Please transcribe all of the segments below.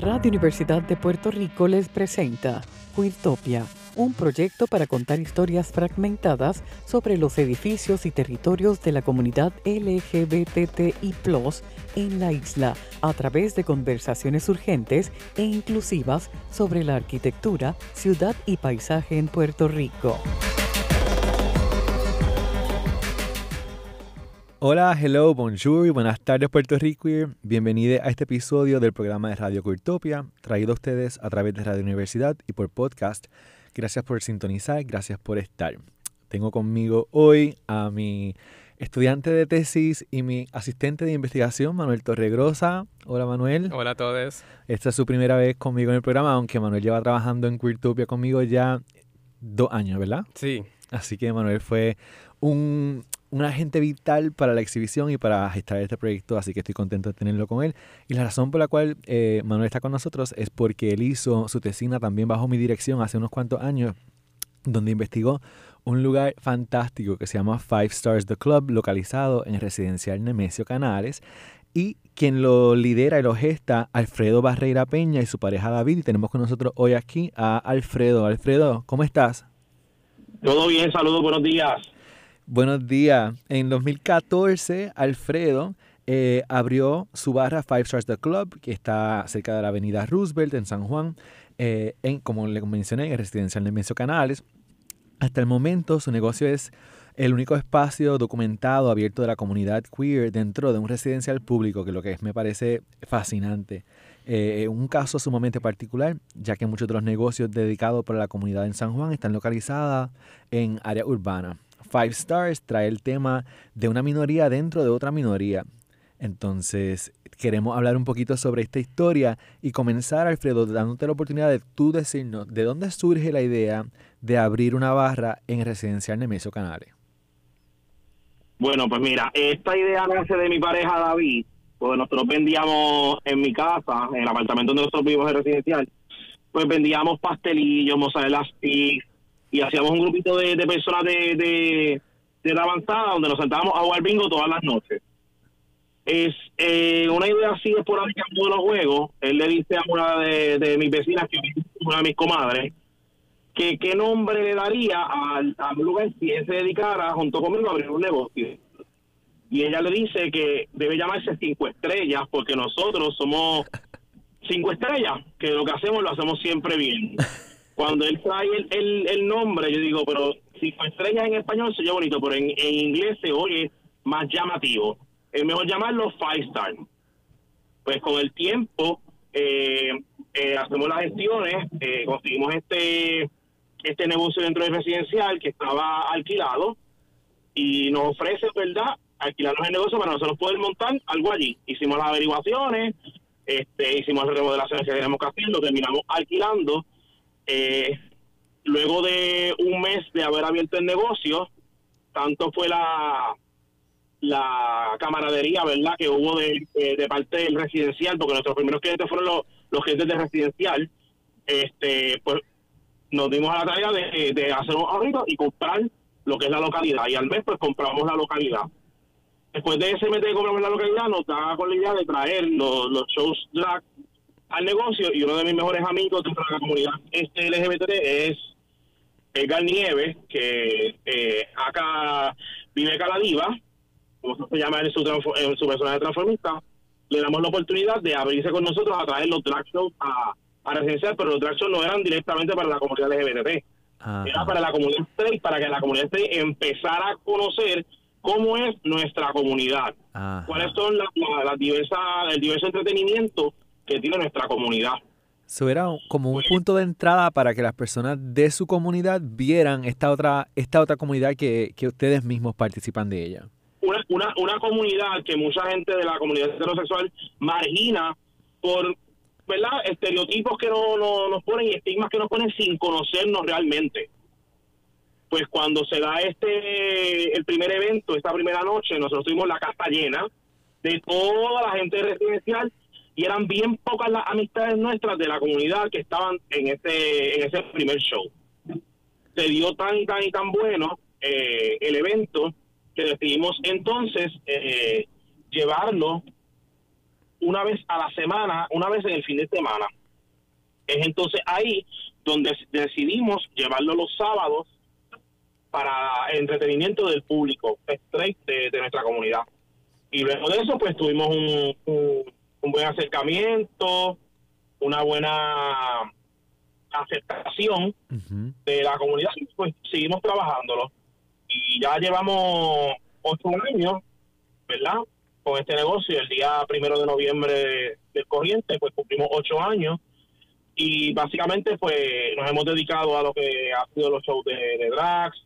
Radio Universidad de Puerto Rico les presenta Queertopia, un proyecto para contar historias fragmentadas sobre los edificios y territorios de la comunidad LGBTI en la isla a través de conversaciones urgentes e inclusivas sobre la arquitectura, ciudad y paisaje en Puerto Rico. Hola, hello, bonjour y buenas tardes Puerto Rico. Bienvenidos a este episodio del programa de Radio Curtopia, traído a ustedes a través de Radio Universidad y por podcast. Gracias por sintonizar, gracias por estar. Tengo conmigo hoy a mi estudiante de tesis y mi asistente de investigación, Manuel Torregrosa. Hola Manuel. Hola a todos. Esta es su primera vez conmigo en el programa, aunque Manuel lleva trabajando en Queertopia conmigo ya dos años, ¿verdad? Sí. Así que Manuel fue un, un agente vital para la exhibición y para gestar este proyecto, así que estoy contento de tenerlo con él. Y la razón por la cual eh, Manuel está con nosotros es porque él hizo su tesina también bajo mi dirección hace unos cuantos años, donde investigó un lugar fantástico que se llama Five Stars The Club, localizado en residencial Nemesio Canales. Y quien lo lidera y lo gesta, Alfredo Barreira Peña y su pareja David. Y tenemos con nosotros hoy aquí a Alfredo. Alfredo, ¿cómo estás? Todo bien, saludos, buenos días. Buenos días. En 2014, Alfredo eh, abrió su barra Five Stars The Club, que está cerca de la avenida Roosevelt en San Juan, eh, en, como le mencioné, en residencial de Mencio Canales. Hasta el momento, su negocio es el único espacio documentado abierto de la comunidad queer dentro de un residencial público, que lo que es, me parece fascinante. Eh, un caso sumamente particular, ya que muchos de los negocios dedicados para la comunidad en San Juan están localizados en área urbana. Five Stars trae el tema de una minoría dentro de otra minoría. Entonces, queremos hablar un poquito sobre esta historia y comenzar, Alfredo, dándote la oportunidad de tú decirnos de dónde surge la idea de abrir una barra en residencial Nemesio Canales. Bueno, pues mira, esta idea nace de mi pareja David, porque nosotros vendíamos en mi casa, en el apartamento donde nosotros vivimos en residencial, pues vendíamos pastelillos, mozzarella sticks, y hacíamos un grupito de, personas de, de, la avanzada donde nos sentábamos a jugar bingo todas las noches. Es eh, una idea así es por de los juegos. Él le dice a una de, mis vecinas, que una de mis comadres, que qué nombre le daría al, un lugar si él se dedicara junto conmigo a abrir un negocio. Y ella le dice que debe llamarse Cinco Estrellas porque nosotros somos cinco estrellas, que lo que hacemos lo hacemos siempre bien. Cuando él trae el, el, nombre, yo digo, pero cinco estrellas en español se oye bonito, pero en, inglés se oye más llamativo. Es mejor llamarlo Five Star. Pues con el tiempo eh, eh, hacemos las gestiones, eh, conseguimos este este negocio dentro del residencial que estaba alquilado y nos ofrece, ¿verdad?, alquilarnos el negocio para nosotros poder montar algo allí. Hicimos las averiguaciones, este, hicimos las remodelaciones que teníamos que hacer, lo terminamos alquilando eh, luego de un mes de haber abierto el negocio, tanto fue la la camaradería, ¿verdad?, que hubo de, parte del residencial, porque nuestros primeros clientes fueron los, los clientes de residencial, este pues nos dimos a la tarea de, de hacer un ahorro y comprar lo que es la localidad. Y al mes, pues compramos la localidad. Después de ese mes de compramos la localidad, nos da con la idea de traer los, los shows drag al negocio y uno de mis mejores amigos dentro de la comunidad este LGBT es Edgar Nieves, que eh, acá vive Caladiva, como se llama en su, en su personaje transformista, le damos la oportunidad de abrirse con nosotros a traer los drag shows a, a residencial, pero los drag shows no eran directamente para la comunidad LGBT, era para la comunidad straight, para que la comunidad straight empezara a conocer cómo es nuestra comunidad, cuáles son las, las diversas, el diverso entretenimiento que tiene nuestra comunidad. Eso era como un punto de entrada para que las personas de su comunidad vieran esta otra, esta otra comunidad que, ustedes mismos participan de ella. Una, una, una comunidad que mucha gente de la comunidad heterosexual margina por ¿verdad? estereotipos que no, no, nos ponen y estigmas que nos ponen sin conocernos realmente. Pues cuando se da este el primer evento, esta primera noche, nosotros tuvimos la casa llena de toda la gente residencial y eran bien pocas las amistades nuestras de la comunidad que estaban en ese, en ese primer show. Se dio tan tan y tan bueno eh, el evento que decidimos entonces eh, llevarlo una vez a la semana, una vez en el fin de semana. Es entonces ahí donde decidimos llevarlo los sábados para entretenimiento del público, straight de, nuestra comunidad. Y luego de eso, pues tuvimos un, un, buen acercamiento, una buena aceptación de la comunidad, pues seguimos trabajándolo. Y ya llevamos ocho años, ¿verdad? Con este negocio. El día primero de noviembre del corriente, pues cumplimos ocho años. Y básicamente, pues nos hemos dedicado a lo que ha sido los shows de, de drags,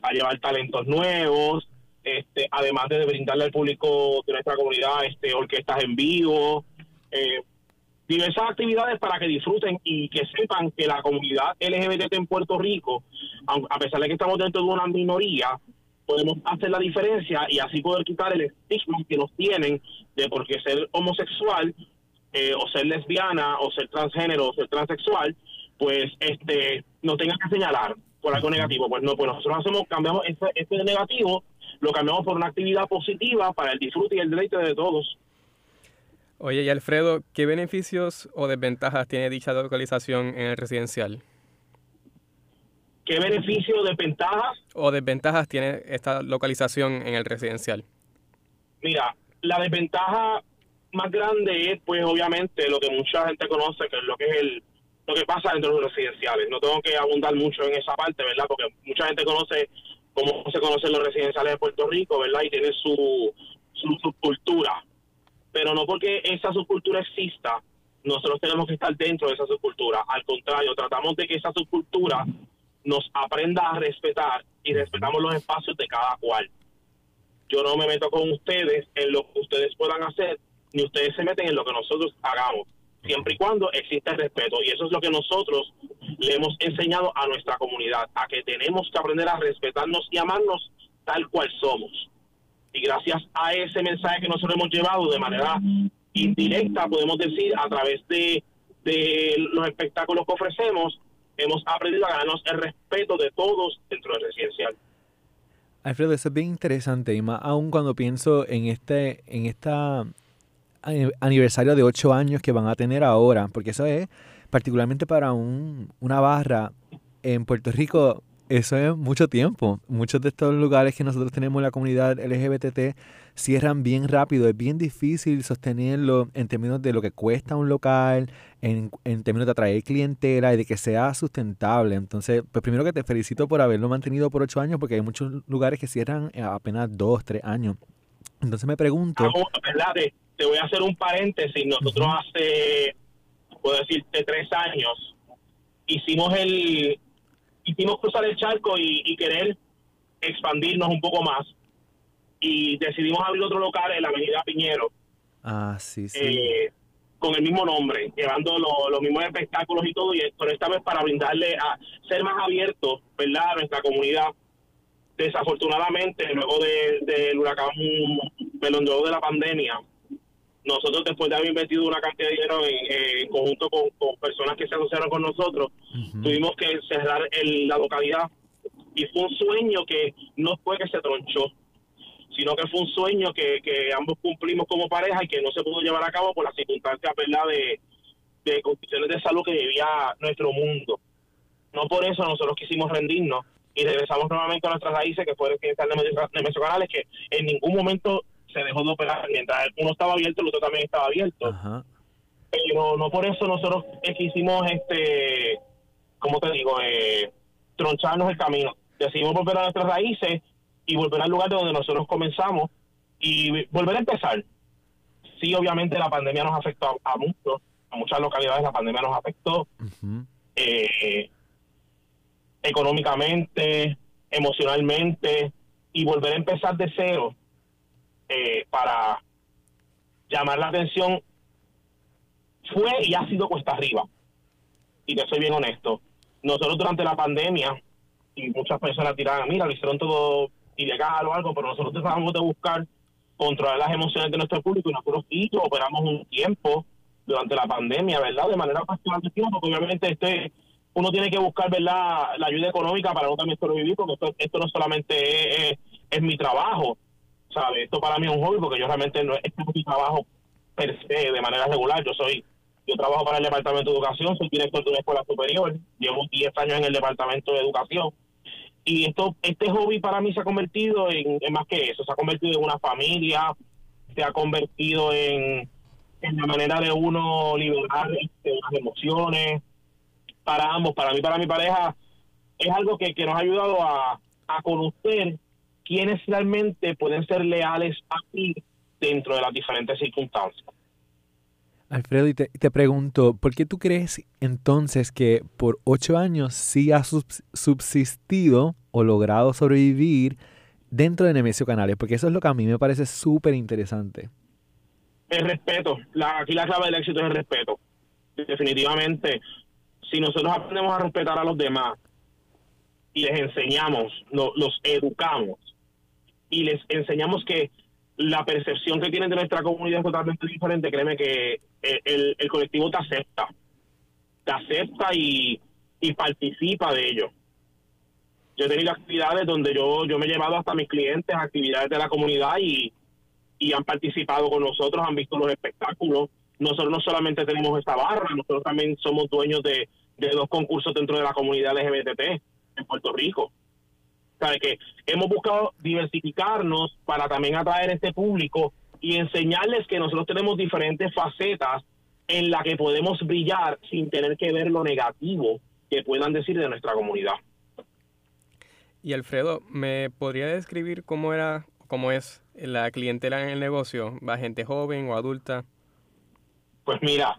a llevar talentos nuevos, este, además de brindarle al público de nuestra comunidad este, orquestas en vivo, eh, diversas actividades para que disfruten y que sepan que la comunidad LGBT en Puerto Rico, a pesar de que estamos dentro de una minoría, podemos hacer la diferencia y así poder quitar el estigma que nos tienen de porque ser homosexual eh, o ser lesbiana o ser transgénero o ser transexual, pues este no tenga que señalar por algo negativo. Pues no, pues nosotros hacemos, cambiamos este, este negativo, lo cambiamos por una actividad positiva para el disfrute y el deleite de todos. Oye, y Alfredo, ¿qué beneficios o desventajas tiene dicha localización en el residencial? ¿Qué beneficios o desventajas? O desventajas tiene esta localización en el residencial. Mira, la desventaja más grande es, pues, obviamente, lo que mucha gente conoce, que es lo que es el lo que pasa dentro de los residenciales. No tengo que abundar mucho en esa parte, ¿verdad? Porque mucha gente conoce cómo se conocen los residenciales de Puerto Rico, ¿verdad? Y tiene su, su subcultura. Pero no porque esa subcultura exista, nosotros tenemos que estar dentro de esa subcultura. Al contrario, tratamos de que esa subcultura nos aprenda a respetar y respetamos los espacios de cada cual. Yo no me meto con ustedes en lo que ustedes puedan hacer, ni ustedes se meten en lo que nosotros hagamos, siempre y cuando exista el respeto. Y eso es lo que nosotros le hemos enseñado a nuestra comunidad, a que tenemos que aprender a respetarnos y amarnos tal cual somos. Y gracias a ese mensaje que nosotros hemos llevado de manera indirecta, podemos decir, a través de, de los espectáculos que ofrecemos, hemos aprendido a ganarnos el respeto de todos dentro del residencial. Alfredo, eso es bien interesante, y más aún cuando pienso en este, en esta aniversario de ocho años que van a tener ahora, porque eso es particularmente para un, una barra en Puerto Rico eso es mucho tiempo. Muchos de estos lugares que nosotros tenemos en la comunidad LGBT cierran bien rápido. Es bien difícil sostenerlo en términos de lo que cuesta un local, en, en términos de atraer clientela y de que sea sustentable. Entonces, pues primero que te felicito por haberlo mantenido por ocho años, porque hay muchos lugares que cierran apenas dos, tres años. Entonces me pregunto... ¿verdad? Te, voy a hacer un paréntesis. Nosotros hace, puedo decirte, tres años hicimos el quisimos cruzar el charco y, querer expandirnos un poco más. Y decidimos abrir otro local en la Avenida Piñero. Ah, sí, sí. Eh, con el mismo nombre, llevando los mismos espectáculos y todo, y pero esta vez para brindarle a ser más abiertos, ¿verdad?, a nuestra comunidad. Desafortunadamente, luego del de, huracán luego de la pandemia, nosotros después de haber invertido una cantidad de dinero en, conjunto con, personas que se asociaron con nosotros, tuvimos que cerrar la localidad y fue un sueño que no fue que se tronchó, sino que fue un sueño que, ambos cumplimos como pareja y que no se pudo llevar a cabo por las circunstancias ¿verdad? De, de condiciones de salud que vivía nuestro mundo. No por eso nosotros quisimos rendirnos y regresamos nuevamente a nuestras raíces, que fue el de, de Canales, que en ningún momento se dejó de operar. Mientras uno estaba abierto, el otro también estaba abierto. Pero no por eso nosotros quisimos, este, ¿cómo te digo? Eh, troncharnos el camino. Decidimos volver a nuestras raíces y volver al lugar de donde nosotros comenzamos y volver a empezar. Sí, obviamente la pandemia nos afectó a, muchos, a muchas localidades la pandemia nos afectó. Eh, económicamente, emocionalmente, y volver a empezar de cero eh, para llamar la atención fue y ha sido cuesta arriba. Y te soy bien honesto. Nosotros durante la pandemia, y muchas personas tiraban, mira, lo hicieron todo ilegal o algo, pero nosotros tratamos de buscar controlar las emociones de nuestro público y nosotros sí operamos un tiempo durante la pandemia, ¿verdad? De manera bastante porque obviamente este uno tiene que buscar, ¿verdad?, la ayuda económica para no también sobrevivir, porque esto, esto no solamente es, es mi trabajo, Esto para mí es un hobby porque yo realmente no es, mi trabajo per se de manera regular. Yo soy, yo trabajo para el Departamento de Educación, soy director de una escuela superior, llevo 10 años en el Departamento de Educación. Y esto, este hobby para mí se ha convertido en, más que eso, se ha convertido en una familia, se ha convertido en, en la manera de uno liberar este, las emociones para ambos, para mí, para mi pareja, es algo que, que nos ha ayudado a, a conocer quiénes realmente pueden ser leales a ti dentro de las diferentes circunstancias. Alfredo, y te, te, pregunto, ¿por qué tú crees entonces que por ocho años sí has subsistido o logrado sobrevivir dentro de Nemesio Canales? Porque eso es lo que a mí me parece súper interesante. El respeto. La, aquí la clave del éxito es el respeto. Definitivamente, si nosotros aprendemos a respetar a los demás y les enseñamos, los educamos y les enseñamos que la percepción que tienen de nuestra comunidad es totalmente diferente, créeme que eh, el, colectivo te acepta, te acepta y, y participa de ello. Yo he tenido actividades donde yo, yo me he llevado hasta mis clientes a actividades de la comunidad y, y han participado con nosotros, han visto los espectáculos. Nosotros no solamente tenemos esta barra, nosotros también somos dueños de, de dos concursos dentro de la comunidad LGBT en Puerto Rico. ¿Sabe que hemos buscado diversificarnos para también atraer este público y enseñarles que nosotros tenemos diferentes facetas en la que podemos brillar sin tener que ver lo negativo que puedan decir de nuestra comunidad. Y Alfredo, ¿me podría describir cómo era, cómo es la clientela en el negocio? ¿Va gente joven o adulta? Pues mira,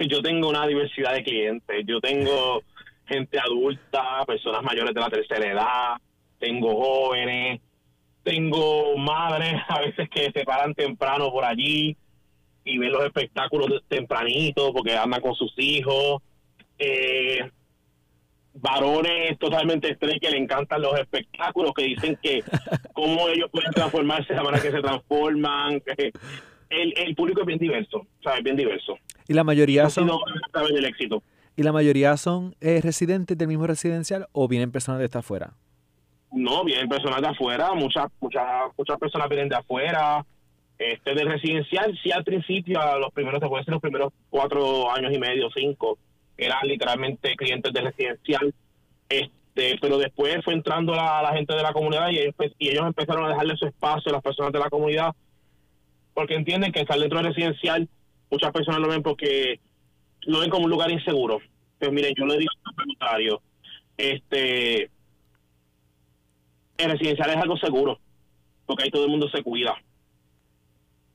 yo tengo una diversidad de clientes. Yo tengo gente adulta, personas mayores de la tercera edad, tengo jóvenes, tengo madres a veces que se paran temprano por allí y ven los espectáculos tempranito porque andan con sus hijos. Eh, varones totalmente estrés que le encantan los espectáculos, que dicen que cómo ellos pueden transformarse de la manera que se transforman. El, el público es bien diverso, ¿sabes? Bien diverso. Y la mayoría son... del éxito. ¿Y la mayoría son eh, residentes del mismo residencial o vienen personas de esta afuera? No, vienen personas de afuera, muchas muchas muchas personas vienen de afuera. Este de residencial, sí al principio, a los primeros, te puede ser los primeros cuatro años y medio, cinco, eran literalmente clientes de residencial. Este, pero después fue entrando la, la gente de la comunidad y ellos, y ellos empezaron a dejarle su espacio a las personas de la comunidad porque entienden que estar dentro de residencial, muchas personas lo ven porque lo ven como un lugar inseguro. Pues miren, yo le digo al contrario, este el residencial es algo seguro, porque ahí todo el mundo se cuida.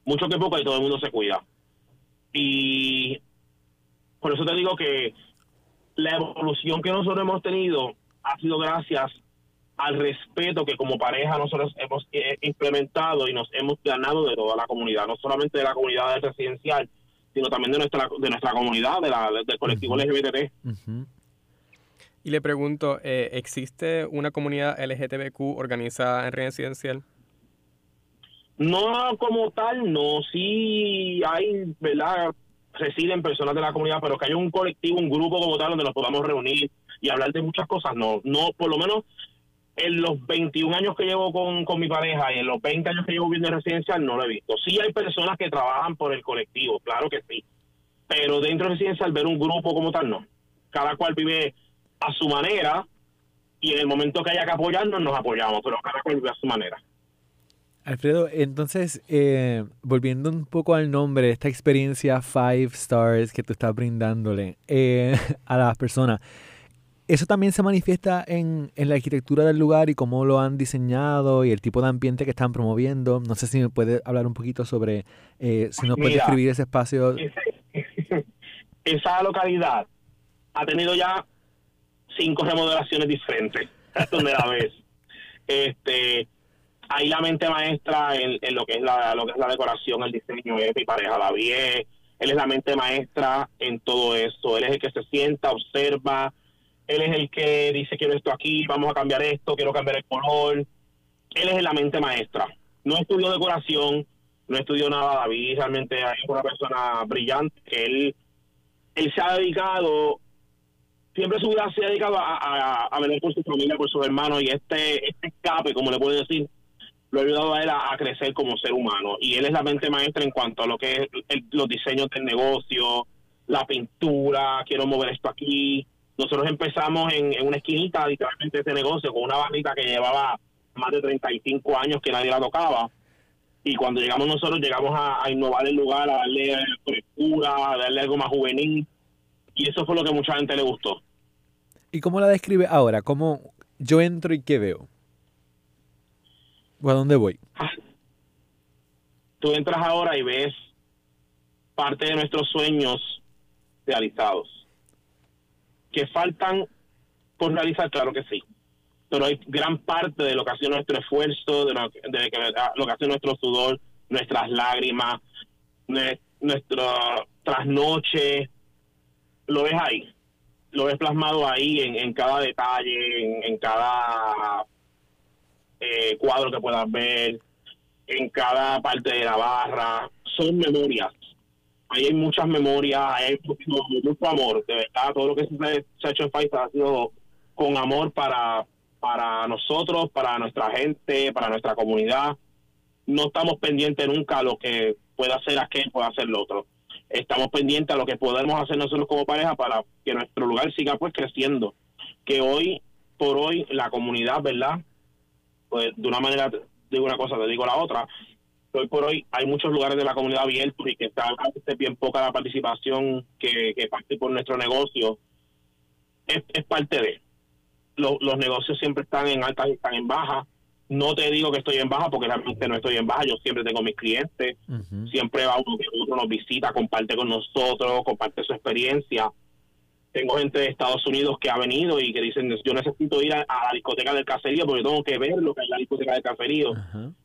Mucho que poco ahí todo el mundo se cuida. Y por eso te digo que la evolución que nosotros hemos tenido ha sido gracias al respeto que como pareja nosotros hemos eh, implementado y nos hemos ganado de toda la comunidad, no solamente de la comunidad residencial, sino también de nuestra de nuestra comunidad, de la, del colectivo LGBT. Y le pregunto, eh, ¿existe una comunidad LGTBQ organizada en residencial? No como tal, no. Sí hay, ¿verdad? Residen personas de la comunidad, pero que haya un colectivo, un grupo como tal donde nos podamos reunir y hablar de muchas cosas, no. No, por lo menos en los 21 años que llevo con, con mi pareja y en los 20 años que llevo viviendo en residencial no lo he visto. Sí hay personas que trabajan por el colectivo, claro que sí. Pero dentro de residencial ver un grupo como tal, no. Cada cual vive a su manera y en el momento que haya que apoyarnos nos apoyamos, pero cada cual a su manera. Alfredo, entonces, eh, volviendo un poco al nombre, esta experiencia Five Stars que tú estás brindándole eh, a las personas, ¿eso también se manifiesta en, en, la arquitectura del lugar y cómo lo han diseñado y el tipo de ambiente que están promoviendo? No sé si me puedes hablar un poquito sobre, eh, si nos puedes describir ese espacio. esa localidad ha tenido ya cinco remodelaciones diferentes donde la ves. Este, ahí la mente maestra en, lo que es la lo que es la decoración, el diseño es mi pareja David. Él es la mente maestra en todo eso. Él es el que se sienta, observa. Él es el que dice quiero esto aquí, vamos a cambiar esto, quiero cambiar el color. Él es la mente maestra. No estudió decoración, no estudió nada David. Realmente es una persona brillante él él se ha dedicado siempre su vida se ha dedicado a, a, por su familia, por sus hermanos y este, este escape, como le puedo decir, lo ha ayudado a él a, crecer como ser humano. Y él es la mente maestra en cuanto a lo que es los diseños del negocio, la pintura, quiero mover esto aquí. Nosotros empezamos en, una esquinita, literalmente, este negocio con una barrita que llevaba más de 35 años que nadie la tocaba. Y cuando llegamos nosotros, llegamos a, innovar el lugar, a darle frescura, a darle algo más juvenil. Y eso fue lo que mucha gente le gustó. ¿Y cómo la describe ahora? ¿Cómo yo entro y qué veo? ¿O a dónde voy? Tú entras ahora y ves parte de nuestros sueños realizados. ¿Que faltan por realizar? Claro que sí. Pero hay gran parte de lo que ha sido nuestro esfuerzo, de lo, que, lo que ha sido nuestro sudor, nuestras lágrimas, nuestro trasnoche, lo ves ahí. Lo ves plasmado ahí en, cada detalle, en, cada eh, cuadro que puedas ver, en cada parte de la barra. Son memorias ahí hay muchas memorias, hay mucho, amor, de verdad, todo lo que se, ha hecho en Pfizer ha sido con amor para, para nosotros, para nuestra gente, para nuestra comunidad. No estamos pendientes nunca a lo que pueda hacer aquel, pueda hacer el otro. Estamos pendientes a lo que podemos hacer nosotros como pareja para que nuestro lugar siga pues creciendo. Que hoy, por hoy, la comunidad, ¿verdad? Pues de una manera, digo una cosa, te digo la otra, hoy por hoy hay muchos lugares de la comunidad abiertos y que está bien poca la participación que, parte por nuestro negocio. Es, parte de. Los, los negocios siempre están en altas y están en baja. No te digo que estoy en baja porque realmente no estoy en baja. Yo siempre tengo mis clientes. Siempre va uno que otro nos visita, comparte con nosotros, comparte su experiencia tengo gente de Estados Unidos que ha venido y que dicen, yo necesito ir a, la discoteca del caserío porque tengo que ver lo que es la discoteca del caserío.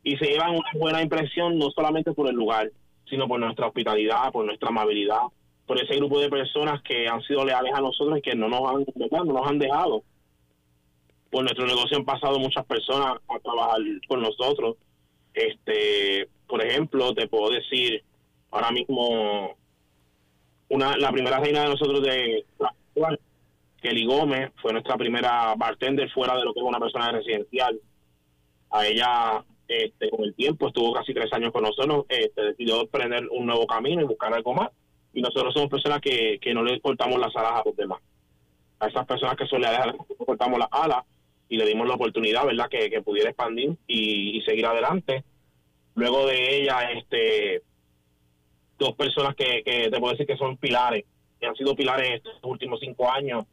Y se llevan una buena impresión no solamente por el lugar, sino por nuestra hospitalidad, por nuestra amabilidad, por ese grupo de personas que han sido leales a nosotros y que no nos han, No nos han dejado. Por nuestro negocio han pasado muchas personas a trabajar con nosotros. Este, por ejemplo, te puedo decir ahora mismo una la primera reina de nosotros de Kelly Gómez fue nuestra primera bartender fuera de lo que es una persona residencial. A ella, este, con el tiempo, estuvo casi tres años con nosotros, este, decidió emprender un nuevo camino y buscar algo más. Y nosotros somos personas que, que no le cortamos las alas a los demás. A esas personas que suele dejar, cortamos las alas y le dimos la oportunidad, ¿verdad?, que, que pudiera expandir y, y, seguir adelante. Luego de ella, este dos personas que, que te puedo decir que son pilares que han sido pilares estos últimos cinco años.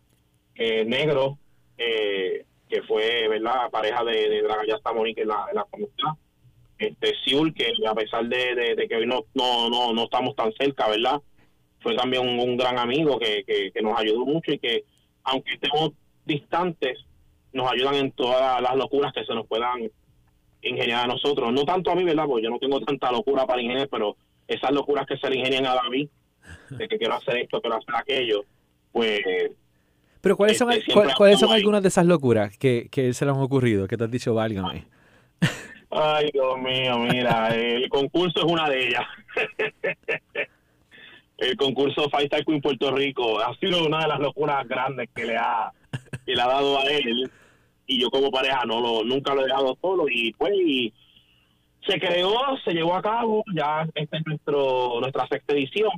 Eh, Negro, eh, que fue verdad pareja de, de Dragallasta Monique en la, en la comunidad. Este, Siul, que a pesar de, que hoy no, no, no, no estamos tan cerca, ¿verdad? Fue también un, gran amigo que, que, nos ayudó mucho y que, aunque estemos distantes, nos ayudan en todas las locuras que se nos puedan ingeniar a nosotros. No tanto a mí, ¿verdad? Porque yo no tengo tanta locura para ingeniar, pero esas locuras que se le ingenian a David de que quiero hacer esto, quiero hacer aquello, pues... Pero ¿cuáles son, este, ¿cuáles son algunas de esas locuras que, que se le han ocurrido, que te has dicho, válgame? Ay, Dios mío, mira, el concurso es una de ellas. el concurso Fight en Puerto Rico ha sido una de las locuras grandes que le ha, que le ha dado a él. Y yo como pareja no lo, nunca lo he dejado solo. Y pues se creó, se llevó a cabo, ya esta es nuestro, nuestra sexta edición.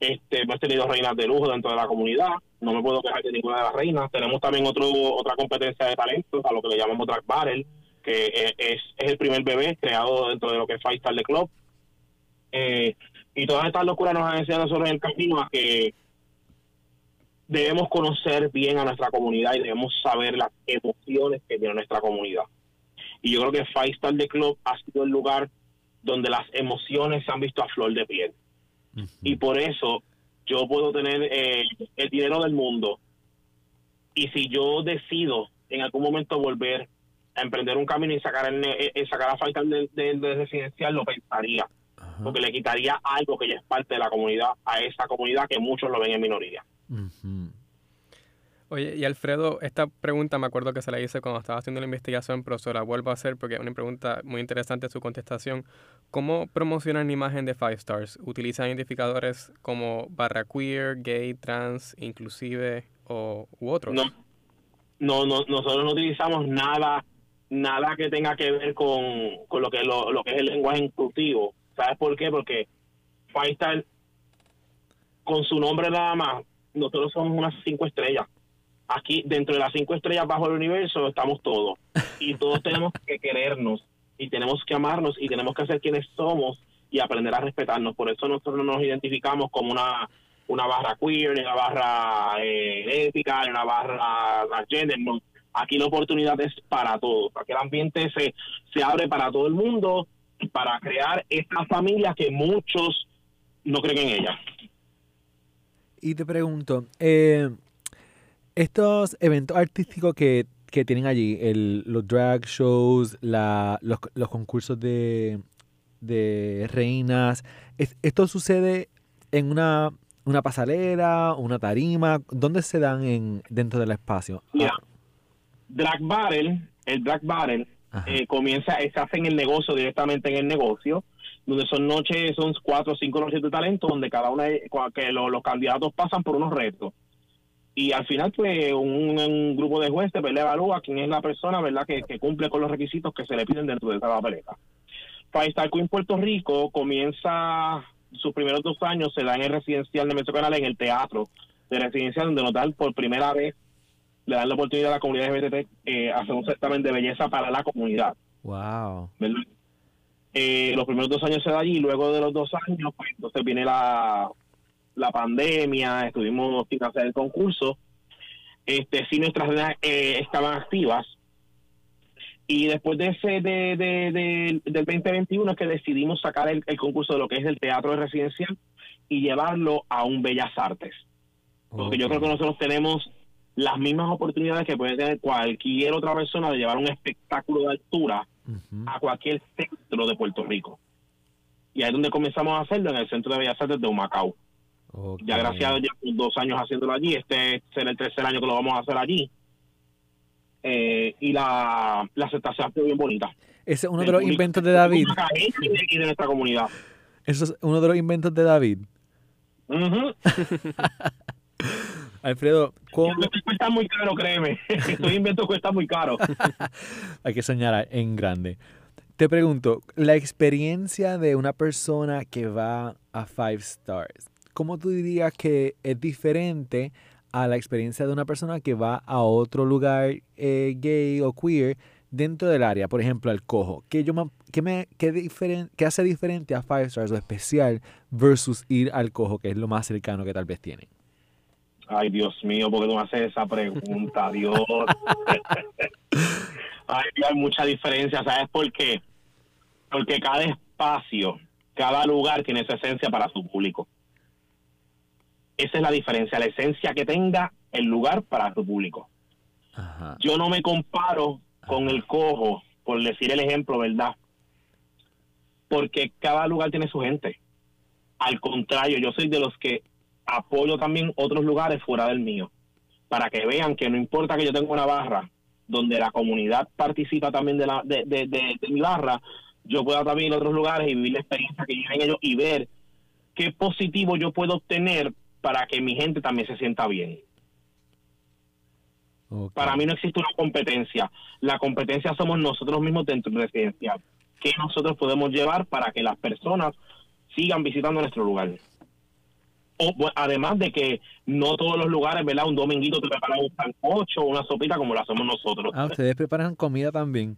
Este, hemos tenido reinas de lujo dentro de la comunidad. No me puedo quejar de ninguna de las reinas. Tenemos también otro, otra competencia de talentos, a lo que le llamamos Drag Battle, que es, es, el primer bebé creado dentro de lo que es Five Star The Club. Eh, y todas estas locuras nos han enseñado nosotros en el camino a que debemos conocer bien a nuestra comunidad y debemos saber las emociones que tiene nuestra comunidad. Y yo creo que Five Star The Club ha sido el lugar donde las emociones se han visto a flor de piel y por eso yo puedo tener eh, el dinero del mundo. Y si yo decido en algún momento volver a emprender un camino y sacar el, eh, eh, sacar a falta del, residencial, lo pensaría. Porque le quitaría algo que ya es parte de la comunidad a esa comunidad que muchos lo ven en minoría. Oye, y Alfredo, esta pregunta me acuerdo que se la hice cuando estaba haciendo la investigación, pero se la vuelvo a hacer porque es una pregunta muy interesante su contestación. ¿Cómo promocionan imagen de Five Stars? ¿Utilizan identificadores como barra queer, gay, trans, inclusive o, u otros? No, no, no, nosotros no utilizamos nada nada que tenga que ver con, con lo que lo, lo que es el lenguaje inclusivo. ¿Sabes por qué? Porque Five Star, con su nombre nada más, nosotros somos unas cinco estrellas. Aquí, dentro de las cinco estrellas bajo el universo, estamos todos. Y todos tenemos que querernos, y tenemos que amarnos, y tenemos que ser quienes somos, y aprender a respetarnos. Por eso nosotros no nos identificamos como una, una barra queer, ni una barra eh, ética, ni una barra gender. Aquí la oportunidad es para todos. Aquí el ambiente se, se abre para todo el mundo, para crear esta familia que muchos no creen en ella. Y te pregunto, eh, estos eventos artísticos que, que tienen allí, el, los drag shows, la, los, los concursos de, de reinas, es- ¿esto sucede en una, una pasarela, una tarima? ¿Dónde se dan en, dentro del espacio? Mira, Drag Battle, el Drag Battle, Ah, ajá. eh, comienza, se hace en el negocio, directamente en el negocio, donde son noches, son cuatro o cinco noches de talento, donde cada una, que lo- los candidatos pasan por unos retos. Y al final, pues, un, un grupo de jueces, pues, le evalúa quién es la persona, ¿verdad?, que, que cumple con los requisitos que se le piden dentro de esa papeleta. Five Star Queen Puerto Rico comienza sus primeros dos años, se da en el residencial de Metro Canal, en el teatro de residencial, donde nos dan por primera vez, le dan la oportunidad a la comunidad LGBT eh, hacer un certamen de belleza para la comunidad. Wow. ¿verdad? Eh, los primeros dos años se da allí, luego de los dos años, pues entonces viene la, la pandemia, estuvimos sin hacer el concurso. Este, sí, nuestras redes eh, estaban activas. Y después de ese de, de- de- del 2021 es que decidimos sacar el, el concurso de lo que es el teatro de residencial y llevarlo a un Bellas Artes. Porque yo creo que nosotros tenemos las mismas oportunidades que puede tener cualquier otra persona de llevar un espectáculo de altura A cualquier centro de Puerto Rico. Y ahí es donde comenzamos a hacerlo, en el Centro de Bellas Artes de Humacao. Ya gracias a dos años haciéndolo allí, este será el tercer año que lo vamos a hacer allí. Eh, y la, la aceptación fue bien bonita. Ese es uno de los inventos de David. y de, y de nuestra comunidad. Eso es uno de los inventos de David. Ujú. Alfredo, ¿cómo? Esto cuesta muy caro, créeme. Estos inventos cuestan muy caro. Hay que soñar en grande. Te pregunto, la experiencia de una persona que va a Five Stars, ¿cómo tú dirías que es diferente a la experiencia de una persona que va a otro lugar eh, gay o queer dentro del área? Por ejemplo, al cojo. ¿Qué, yo me- qué me, qué diferen- qué hace diferente a Five Stars o especial versus ir al cojo, que es lo más cercano que tal vez tienen? Ay, Dios mío, porque tú me haces esa pregunta, Dios. Ay, hay mucha diferencia, ¿sabes por qué? Porque cada espacio, cada lugar tiene su esencia para su público. Esa es la diferencia, la esencia que tenga el lugar para su público. Ajá. Yo no me comparo con el cojo, por decir el ejemplo, ¿verdad? Porque cada lugar tiene su gente. Al contrario, yo soy de los que apoyo también otros lugares fuera del mío, para que vean que no importa que yo tenga una barra donde la comunidad participa también de, la, de, de, de- de mi barra, yo pueda también ir a otros lugares y vivir la experiencia que viven ellos y ver qué positivo yo puedo obtener para que mi gente también se sienta bien. Para mí no existe una competencia. La competencia somos nosotros mismos dentro del residencial. ¿Qué nosotros podemos llevar para que las personas sigan visitando nuestro lugar? O, bueno, además de que no todos los lugares, ¿verdad? Un dominguito te preparan un sancocho o una sopita como lo hacemos nosotros. Ah, ustedes preparan comida también.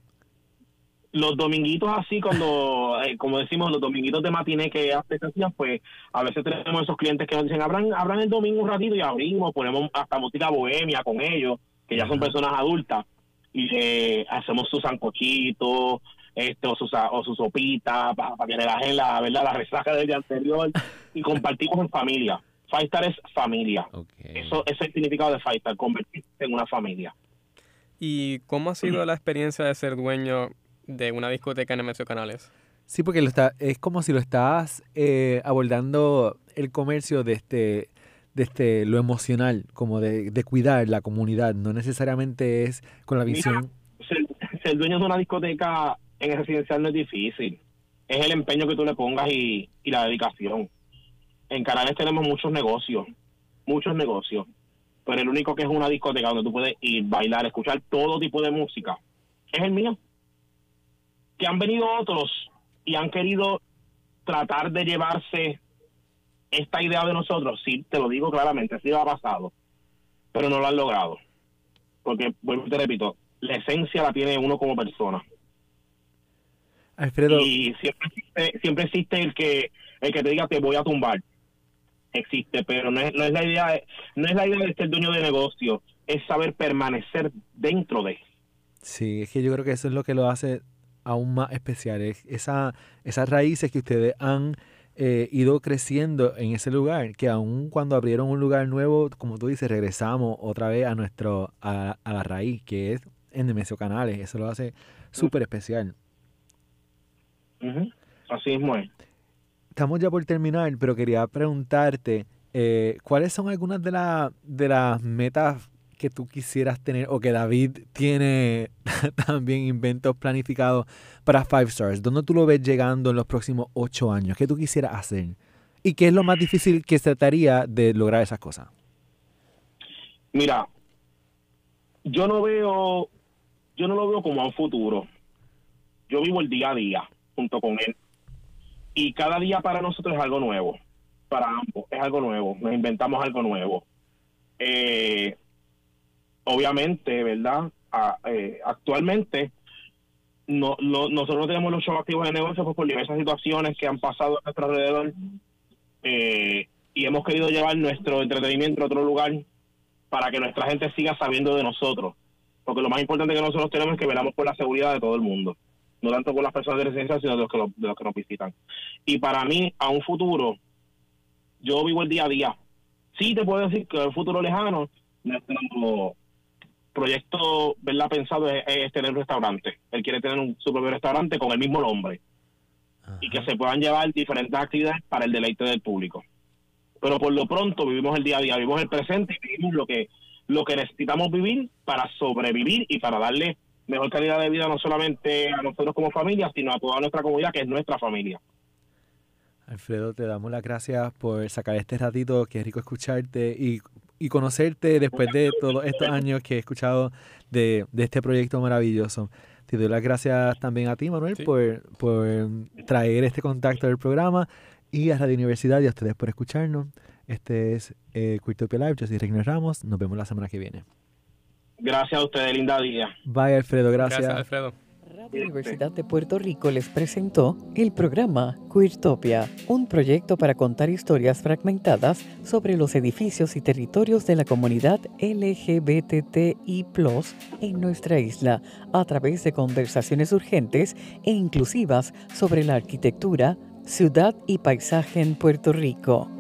Los dominguitos así, cuando, eh, como decimos, los dominguitos de matiné que antes hacían, pues a veces tenemos esos clientes que nos dicen, abran, abran el domingo un ratito y abrimos, ponemos hasta música bohemia con ellos, que ya son Ajá. personas adultas, y eh, hacemos su sancochito, este, o, su, sa- o su sopita, para, que relajen la, ¿verdad? la resaca del día anterior, y compartimos en familia. Five Star es familia. Eso, ese es el significado de Five Star, convertirse en una familia. ¿Y cómo ha sido la experiencia de ser dueño de una discoteca en MSO Canales? Sí, porque lo está, es como si lo estás eh, abordando el comercio desde, desde lo emocional, como de, de cuidar la comunidad, no necesariamente es con la Mira, visión. ser, ser dueño de una discoteca en el residencial no es difícil. Es el empeño que tú le pongas y, y la dedicación. En Canales tenemos muchos negocios, muchos negocios. Pero el único que es una discoteca donde tú puedes ir, bailar, escuchar todo tipo de música, es el mío. Que han venido otros y han querido tratar de llevarse esta idea de nosotros, sí, te lo digo claramente, sí lo ha pasado, pero no lo han logrado. Porque, vuelvo te repito, la esencia la tiene uno como persona. Alfredo. Y siempre existe, siempre existe el que el que te diga te voy a tumbar. Existe, pero no es, no es la idea no es la idea de ser dueño de negocio, es saber permanecer dentro de. Sí, es que yo creo que eso es lo que lo hace aún más especial, es esa, esas raíces que ustedes han eh, ido creciendo en ese lugar, que aún cuando abrieron un lugar nuevo, como tú dices, regresamos otra vez a nuestro a, la raíz, que es en Nemesio Canales, eso lo hace súper especial. Así mismo es. Estamos ya por terminar, pero quería preguntarte, eh, ¿cuáles son algunas de, la, de las metas que tú quisieras tener o que David tiene también inventos planificados para Five Stars? ¿Dónde tú lo ves llegando en los próximos ocho años? ¿Qué tú quisieras hacer? ¿Y qué es lo más difícil que se trataría de lograr esas cosas? Mira, yo no veo, yo no lo veo como a un futuro. Yo vivo el día a día junto con él. Y cada día para nosotros es algo nuevo. Para ambos es algo nuevo. Nos inventamos algo nuevo. Eh, obviamente, ¿verdad? Eh, actualmente no, nosotros no tenemos los shows activos de negocio pues, por diversas situaciones que han pasado a nuestro alrededor eh, y hemos querido llevar nuestro entretenimiento a otro lugar para que nuestra gente siga sabiendo de nosotros. Porque lo más importante que nosotros tenemos es que velamos por la seguridad de todo el mundo. No tanto por las personas de residencia, sino de los que, de los que nos visitan. Y para mí, a un futuro, yo vivo el día a día. Sí te puedo decir que en el futuro lejano, nuestro, proyecto, ¿verdad? Pensado es, tener un restaurante. Él quiere tener un, su propio restaurante con el mismo nombre y que se puedan llevar diferentes actividades para el deleite del público. Pero por lo pronto vivimos el día a día, vivimos el presente y vivimos lo que, lo que necesitamos vivir para sobrevivir y para darle mejor calidad de vida no solamente a nosotros como familia, sino a toda nuestra comunidad, que es nuestra familia. Alfredo, te damos las gracias por sacar este ratito, que es rico escucharte y y conocerte después de todos estos años que he escuchado de, este proyecto maravilloso. Te doy las gracias también a ti, Manuel, por, por traer este contacto del programa y a Radio Universidad y a ustedes por escucharnos. Este es eh, Live, yo soy Regnero Ramos. Nos vemos la semana que viene. Gracias a ustedes, linda día. Bye, Alfredo, gracias. Gracias, Alfredo. Radio Universidad de Puerto Rico les presentó el programa Queertopia, un proyecto para contar historias fragmentadas sobre los edificios y territorios de la comunidad LGBTI en nuestra isla, a través de conversaciones urgentes e inclusivas sobre la arquitectura, ciudad y paisaje en Puerto Rico.